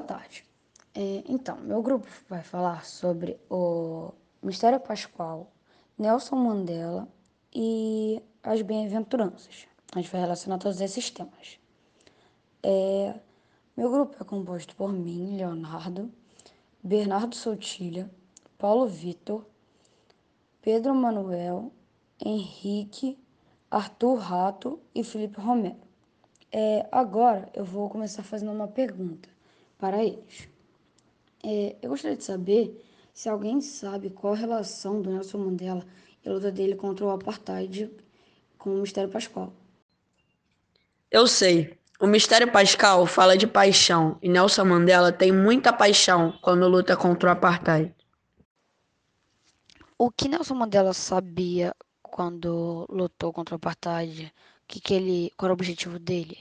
tarde. É, então, meu grupo vai falar sobre o Mistério Pascual, Nelson Mandela e as bem-aventuranças. A gente vai relacionar todos esses temas. É, meu grupo é composto por mim, Leonardo, Bernardo Soutilha, Paulo Vitor, Pedro Manuel, Henrique, Arthur Rato e Felipe Romero. É, agora eu vou começar fazendo uma pergunta para eles. É, eu gostaria de saber se alguém sabe qual a relação do Nelson Mandela e a luta dele contra o apartheid com o Mistério Pascal. Eu sei. O Mistério Pascal fala de paixão e Nelson Mandela tem muita paixão quando luta contra o apartheid. O que Nelson Mandela sabia quando lutou contra o apartheid? O que, que ele, qual era o objetivo dele?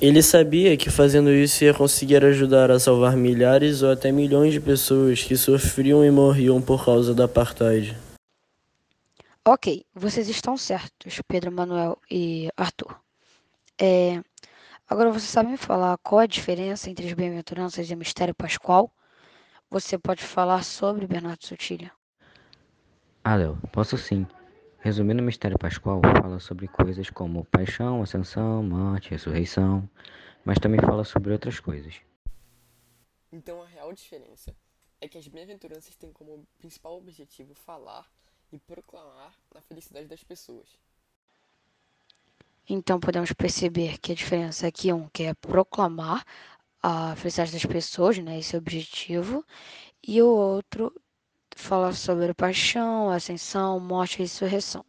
Ele sabia que fazendo isso ia conseguir ajudar a salvar milhares ou até milhões de pessoas que sofriam e morriam por causa da apartheid. Ok, vocês estão certos, Pedro Manuel e Arthur. É, agora você sabe me falar qual é a diferença entre as bem-aventuranças e o mistério pascual? Você pode falar sobre Bernardo Sotilha? Ah, Léo, posso sim. Resumindo, o mistério pascual fala sobre coisas como paixão, ascensão, morte, ressurreição, mas também fala sobre outras coisas. Então a real diferença é que as bem-aventuranças têm como principal objetivo falar e proclamar a felicidade das pessoas. Então podemos perceber que a diferença é que um quer proclamar a felicidade das pessoas, né, esse é o objetivo, e o outro fala sobre paixão, ascensão, morte e ressurreição,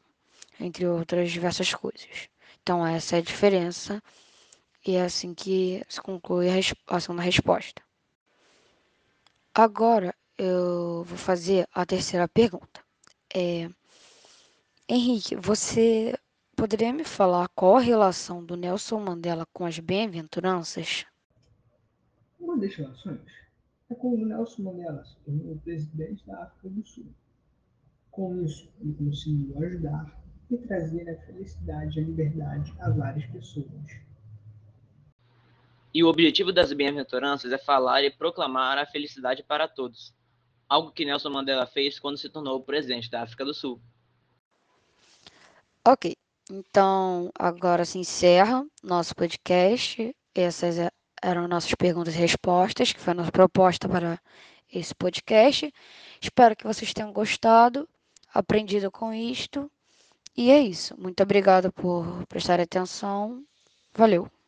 entre outras diversas coisas. Então, essa é a diferença e é assim que se conclui a segunda resposta. Agora, eu vou fazer a terceira pergunta. É, Henrique, você poderia me falar qual a relação do Nelson Mandela com as bem-aventuranças? Uma das relações é com o Nelson Mandela, se tornou presidente da África do Sul. Com isso, ele conseguiu ajudar e trazer a felicidade e a liberdade a várias pessoas. E o objetivo das bem-aventuranças é falar e proclamar a felicidade para todos, algo que Nelson Mandela fez quando se tornou presidente da África do Sul. Ok, então agora se encerra nosso podcast. Essas é eram nossas perguntas e respostas, que foi a nossa proposta para esse podcast. Espero que vocês tenham gostado, aprendido com isto. E é isso. Muito obrigada por prestar atenção. Valeu!